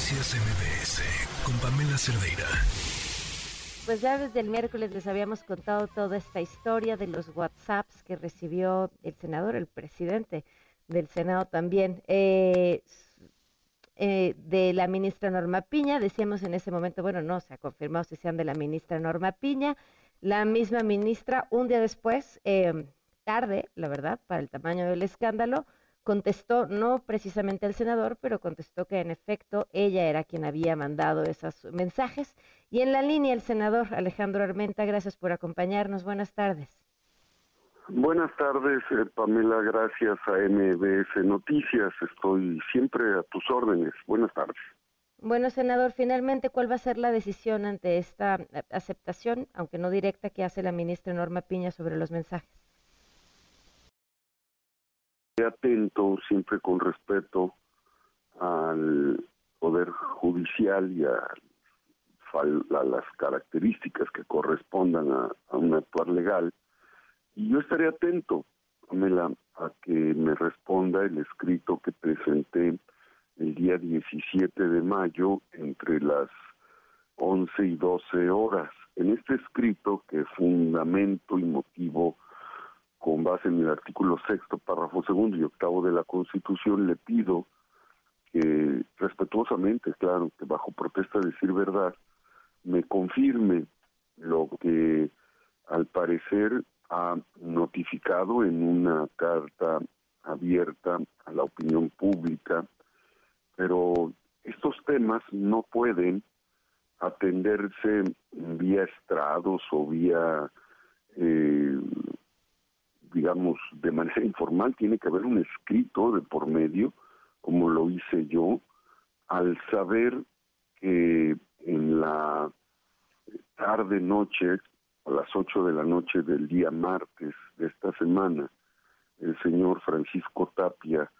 Noticias MBS con Pamela Cerdeira. Pues ya desde el miércoles les habíamos contado toda esta historia de los WhatsApps que recibió el senador, el presidente del Senado también, eh, eh, de la ministra Norma Piña. Decíamos en ese momento, bueno, no se ha confirmado si sean de la ministra Norma Piña. La misma ministra, un día después, eh, tarde, la verdad, para el tamaño del escándalo, contestó, no precisamente al senador, pero contestó que en efecto ella era quien había mandado esos mensajes. Y en la línea el senador Alejandro Armenta, gracias por acompañarnos. Buenas tardes. Buenas tardes, eh, Pamela. Gracias a MBS Noticias. Estoy siempre a tus órdenes. Buenas tardes. Bueno, senador, finalmente, ¿cuál va a ser la decisión ante esta aceptación, aunque no directa, que hace la ministra Norma Piña sobre los mensajes? Atento siempre con respeto al poder judicial y a, las características que correspondan a, un actuar legal. Y yo estaré atento, Pamela, a que me responda el escrito que presenté el día 17 de mayo entre las 11 y 12 horas. En este escrito, que fundamento y motivo con base en el artículo sexto, párrafo segundo y octavo de la Constitución, le pido que respetuosamente, claro, que bajo protesta de decir verdad, me confirme lo que al parecer ha notificado en una carta abierta a la opinión pública, pero estos temas no pueden atenderse vía estrados o vía eh, de manera informal, tiene que haber un escrito de por medio, como lo hice yo, al saber que en la tarde noche, a las 8 de la noche del día martes de esta semana, el señor Francisco Tapia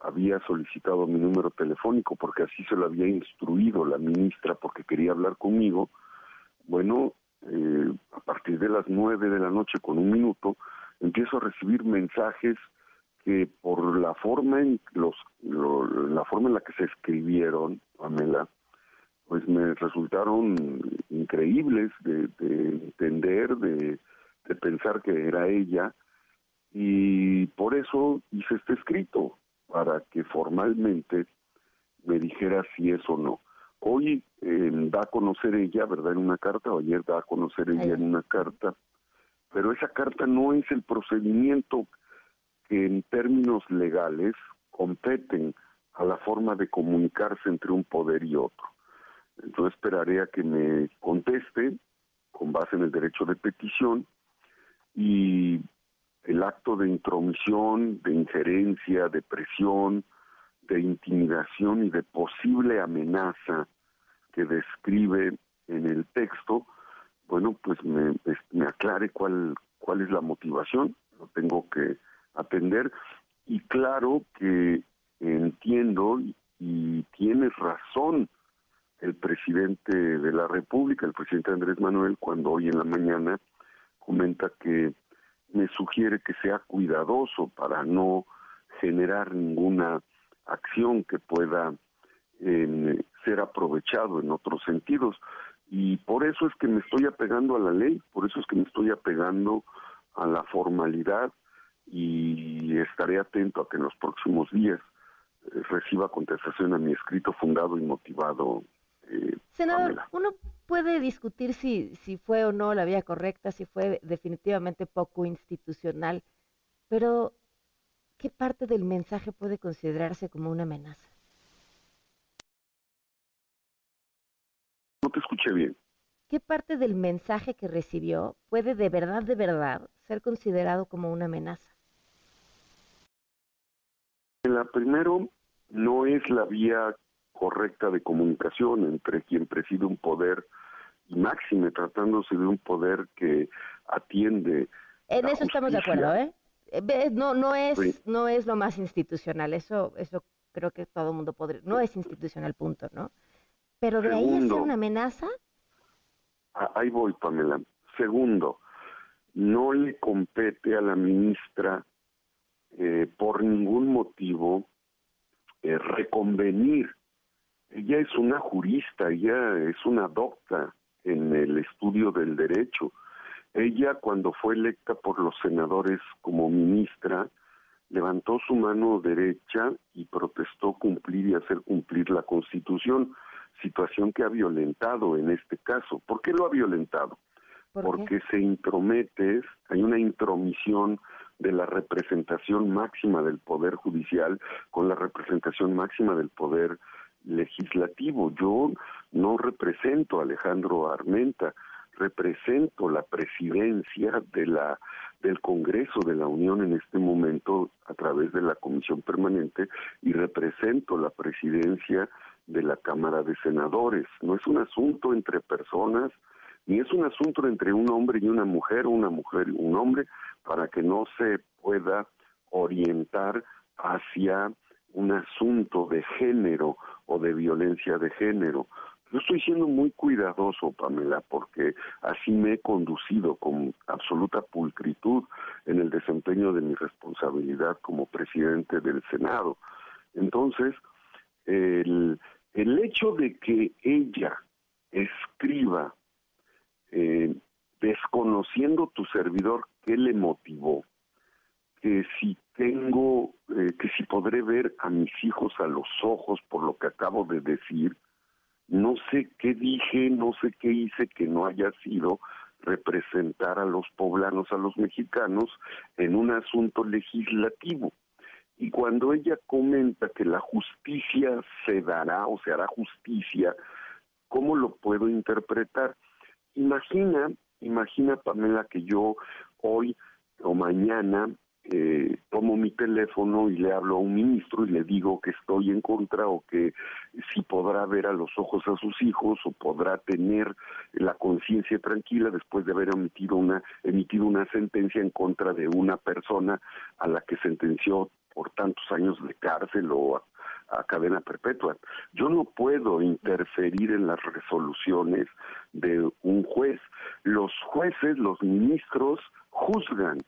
había solicitado mi número telefónico porque así se lo había instruido la ministra porque quería hablar conmigo. Bueno, eh, a partir de las nueve de la noche con un minuto, empiezo a recibir mensajes que por la forma en los la forma en la que se escribieron Pamela pues me resultaron increíbles de, entender de, de pensar que era ella y por eso hice este escrito para que formalmente me dijera si es o no. Hoy eh, da a conocer ella, ¿verdad? En una carta, o ayer da a conocer ella en una carta pero esa carta no es el procedimiento que en términos legales competen a la forma de comunicarse entre un poder y otro. Entonces esperaré a que me conteste con base en el derecho de petición y el acto de intromisión, de injerencia, de presión, de intimidación y de posible amenaza que describe en el texto, bueno, pues me, aclare cuál, cuál es la motivación, lo tengo que atender. Y claro que entiendo y, tienes razón el presidente de la República, el presidente Andrés Manuel, cuando hoy en la mañana comenta que me sugiere que sea cuidadoso para no generar ninguna acción que pueda eh, ser aprovechado en otros sentidos y por eso es que me estoy apegando a la ley, por eso es que me estoy apegando a la formalidad y estaré atento a que en los próximos días eh, reciba contestación a mi escrito fundado y motivado. Eh, Senador, uno puede discutir si, si fue o no la vía correcta, si fue definitivamente poco institucional, pero ¿qué parte del mensaje puede considerarse como una amenaza? No te escuché bien. ¿Qué parte del mensaje que recibió puede de verdad, de verdad, ser considerado como una amenaza? La primero no es la vía correcta de comunicación entre quien preside un poder y máxime tratándose de un poder que atiende en eso estamos de acuerdo eh no no es no es lo más institucional eso eso creo que todo el mundo podría no es institucional punto no pero de ahí es una amenaza. Ahí voy, Pamela. Segundo, no le compete a la ministra eh, por ningún motivo eh, reconvenir ella es una jurista, ella es una docta en el estudio del derecho. Ella, cuando fue electa por los senadores como ministra, levantó su mano derecha y protestó cumplir y hacer cumplir la Constitución, situación que ha violentado en este caso. ¿Por qué lo ha violentado? Porque se intromete, hay una intromisión de la representación máxima del Poder Judicial con la representación máxima del Poder Legislativo. Yo no represento a Alejandro Armenta, represento la presidencia de la del Congreso de la Unión en este momento a través de la Comisión Permanente y represento la presidencia de la Cámara de Senadores. No es un asunto entre personas, ni es un asunto entre un hombre y una mujer, una mujer y un hombre, para que no se pueda orientar hacia un asunto de género o de violencia de género. Yo estoy siendo muy cuidadoso, Pamela, porque así me he conducido con absoluta pulcritud en el desempeño de mi responsabilidad como presidente del Senado. Entonces, el, el hecho de que ella escriba eh, desconociendo tu servidor qué le motivó, que si tengo, eh, que si podré ver a mis hijos a los ojos por lo que acabo de decir, no sé qué dije, no sé qué hice que no haya sido representar a los poblanos, a los mexicanos, en un asunto legislativo. Y cuando ella comenta que la justicia se dará o se hará justicia, ¿cómo lo puedo interpretar? Imagina, imagina Pamela que yo hoy o mañana eh, tomo mi teléfono y le hablo a un ministro y le digo que estoy en contra o que si podrá ver a los ojos a sus hijos o podrá tener la conciencia tranquila después de haber emitido una emitido una sentencia en contra de una persona a la que sentenció por tantos años de cárcel o a, cadena perpetua. Yo no puedo interferir en las resoluciones de un juez. Los jueces, los ministros juzgan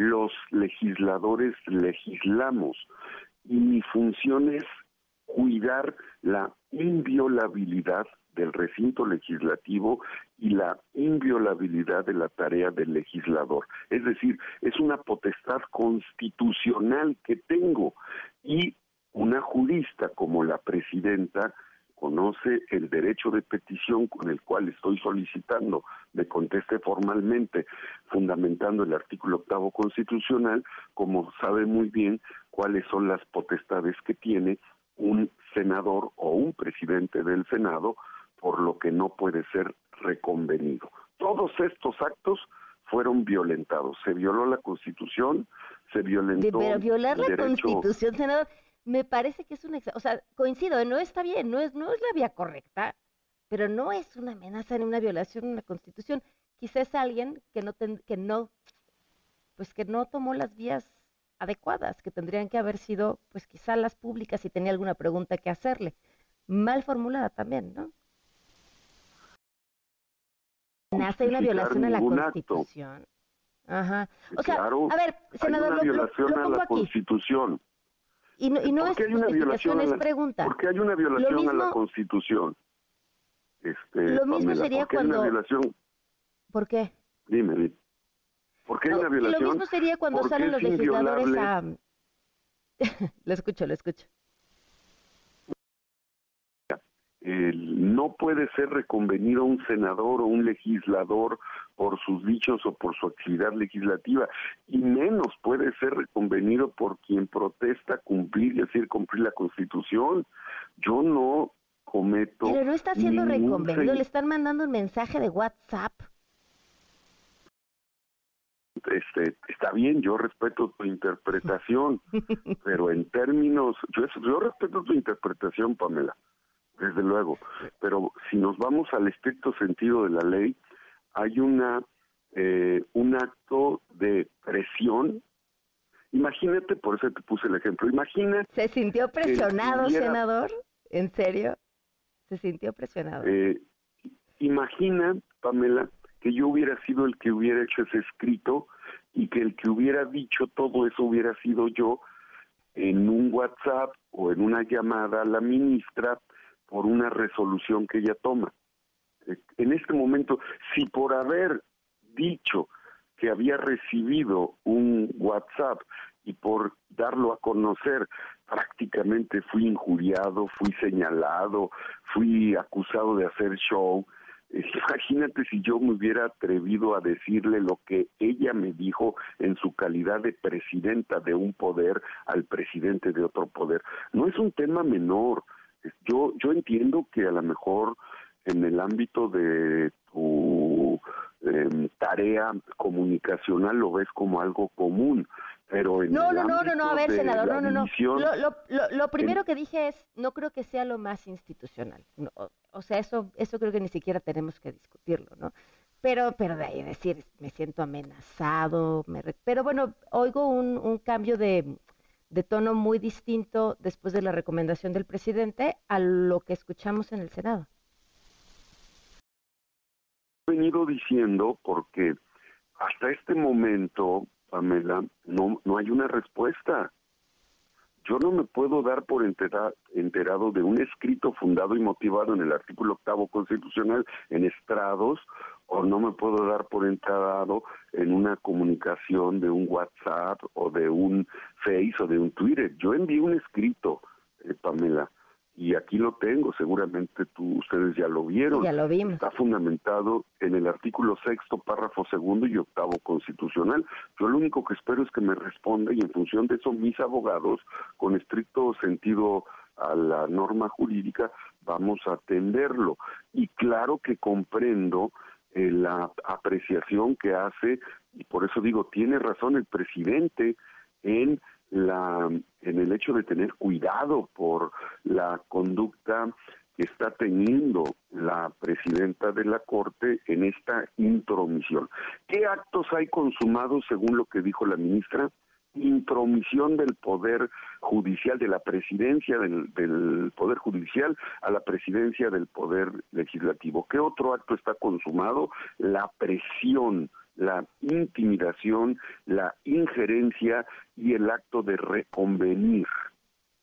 los legisladores legislamos y mi función es cuidar la inviolabilidad del recinto legislativo y la inviolabilidad de la tarea del legislador. Es decir, es una potestad constitucional que tengo y una jurista como la presidenta conoce el derecho de petición con el cual estoy solicitando me conteste formalmente, fundamentando el artículo octavo constitucional, como sabe muy bien cuáles son las potestades que tiene un senador o un presidente del Senado, por lo que no puede ser reconvenido. Todos estos actos fueron violentados. Se violó la Constitución, se violentó. Pero violar la Constitución, senador, me parece que es una, o sea, coincido, no está bien, no es, no es la vía correcta, pero no es una amenaza ni una violación de la Constitución. Quizás alguien que no, que no, pues que no tomó las vías adecuadas, que tendrían que haber sido, pues quizá las públicas si tenía alguna pregunta que hacerle. Mal formulada también, ¿no? Nace una violación a la Constitución. Ajá. O sea, a ver, senador, hay una violación a la Constitución. Y no, y no es hay una violación es pregunta. ¿Por qué hay una violación a la Constitución? Este, lo mismo sería ¿por qué cuando... Hay una violación? ¿Por qué? Dime, dime. ¿Por qué hay una violación? Lo mismo sería cuando salen los legisladores a... lo escucho, lo escucho. No puede ser reconvenido un senador o un legislador por sus dichos o por su actividad legislativa, y menos puede ser reconvenido por quien protesta cumplir, y decir, cumplir la Constitución. Yo no cometo. Pero no está siendo reconvenido, le están mandando un mensaje de WhatsApp. Este, está bien, yo respeto tu interpretación, pero en términos, yo, yo respeto tu interpretación, Pamela desde luego, pero si nos vamos al estricto sentido de la ley, hay una eh, un acto de presión. Imagínate, por eso te puse el ejemplo, imagina... ¿Se sintió presionado, senador? ¿En serio? ¿Se sintió presionado? Eh, imagina, Pamela, que yo hubiera sido el que hubiera hecho ese escrito y que el que hubiera dicho todo eso hubiera sido yo en un WhatsApp o en una llamada a la ministra por una resolución que ella toma. Eh, en este momento, si por haber dicho que había recibido un WhatsApp y por darlo a conocer prácticamente fui injuriado, fui señalado, fui acusado de hacer show. Imagínate si yo me hubiera atrevido a decirle lo que ella me dijo en su calidad de presidenta de un poder al presidente de otro poder. No es un tema menor. Yo, yo entiendo que a lo mejor en el ámbito de tu em, tarea comunicacional lo ves como algo común, pero en no, no, no, no, no, a ver, senador, no, no, no. Lo, lo, lo, primero que dije es, no creo que sea lo más institucional. o sea, eso, eso creo que ni siquiera tenemos que discutirlo, ¿no? Pero, pero de ahí decir, me siento amenazado, me pero bueno, oigo un, un cambio de, de tono muy distinto después de la recomendación del presidente a lo que escuchamos en el Senado. He venido diciendo porque hasta este momento Pamela, no, no hay una respuesta. Yo no me puedo dar por enterado de un escrito fundado y motivado en el artículo octavo constitucional en estrados, o no me puedo dar por enterado en una comunicación de un WhatsApp o de un Face o de un Twitter. Yo envié un escrito, eh, Pamela, y aquí lo tengo, seguramente tú, ustedes ya lo vieron. Ya lo vimos. Está fundamentado en el artículo sexto, párrafo segundo y octavo constitucional. Yo lo único que espero es que me responda y en función de eso mis abogados, con estricto sentido a la norma jurídica, vamos a atenderlo. Y claro que comprendo eh, la apreciación que hace, y por eso digo, tiene razón el presidente en la en el hecho de tener cuidado por la conducta que está teniendo la presidenta de la Corte en esta intromisión. ¿Qué actos hay consumados según lo que dijo la ministra? Intromisión del poder judicial, de la presidencia del, del, poder judicial a la presidencia del poder legislativo. ¿Qué otro acto está consumado? La presión la intimidación, la injerencia y el acto de reconvenir.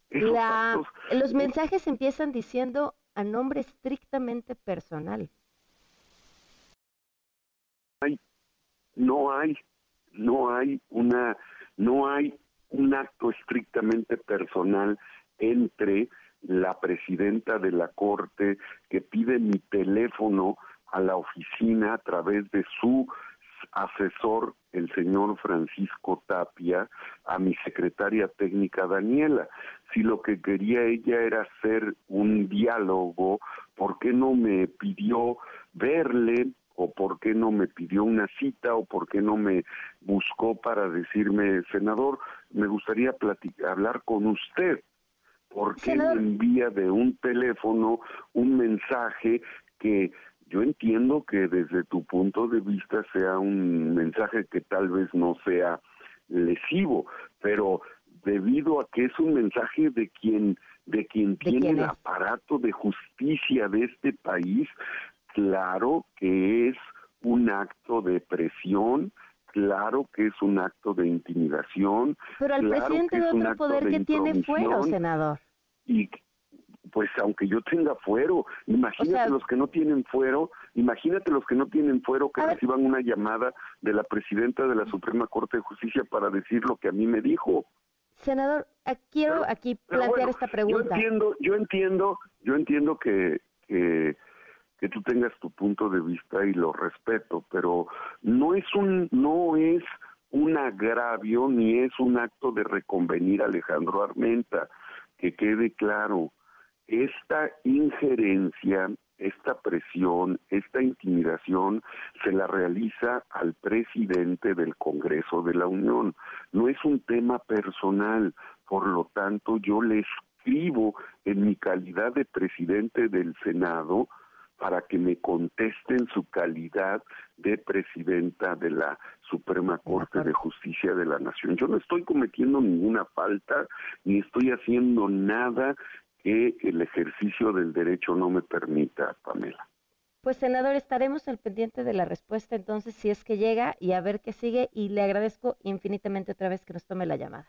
Los mensajes empiezan diciendo a nombre estrictamente personal. no hay, no hay una, no hay un acto estrictamente personal entre la presidenta de la corte que pide mi teléfono a la oficina a través de su asesor, el señor Francisco Tapia, a mi secretaria técnica Daniela. Si lo que quería ella era hacer un diálogo, ¿por qué no me pidió verle? O por qué no me pidió una cita o por qué no me buscó para decirme, senador, me gustaría hablar con usted. ¿Por qué me envía de un teléfono un mensaje que yo entiendo que desde tu punto de vista sea un mensaje que tal vez no sea lesivo, pero debido a que es un mensaje de quien de quien tiene el aparato de justicia de este país, claro que es un acto de presión, claro que es un acto de intimidación. Pero al presidente de otro poder que tiene fuero, senador. Y pues aunque yo tenga fuero, imagínate los que no tienen fuero, imagínate los que no tienen fuero que reciban una llamada de la presidenta de la Suprema Corte de Justicia para decir lo que a mí me dijo. Senador, eh, quiero aquí plantear esta pregunta. Yo entiendo, yo entiendo, yo entiendo que, que que tú tengas tu punto de vista y lo respeto, pero no es un no es un agravio ni es un acto de reconvenir a Alejandro Armenta, que quede claro esta injerencia, esta presión, esta intimidación se la realiza al presidente del Congreso de la Unión. No es un tema personal, por lo tanto yo le escribo en mi calidad de presidente del Senado para que me conteste en su calidad de presidenta de la Suprema Corte de Justicia de la Nación. Yo no estoy cometiendo ninguna falta, ni estoy haciendo nada que el ejercicio del derecho no me permita, Pamela. Pues senador, estaremos al pendiente de la respuesta entonces si es que llega y a ver qué sigue y le agradezco infinitamente otra vez que nos tome la llamada.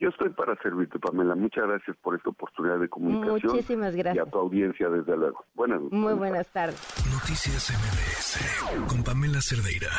Yo estoy para servirte, Pamela. Muchas gracias por esta oportunidad de comunicación. Muchísimas gracias. Y a tu audiencia, desde luego. Buenas Muy buenas tardes. Noticias MBS con Pamela Cerdeira.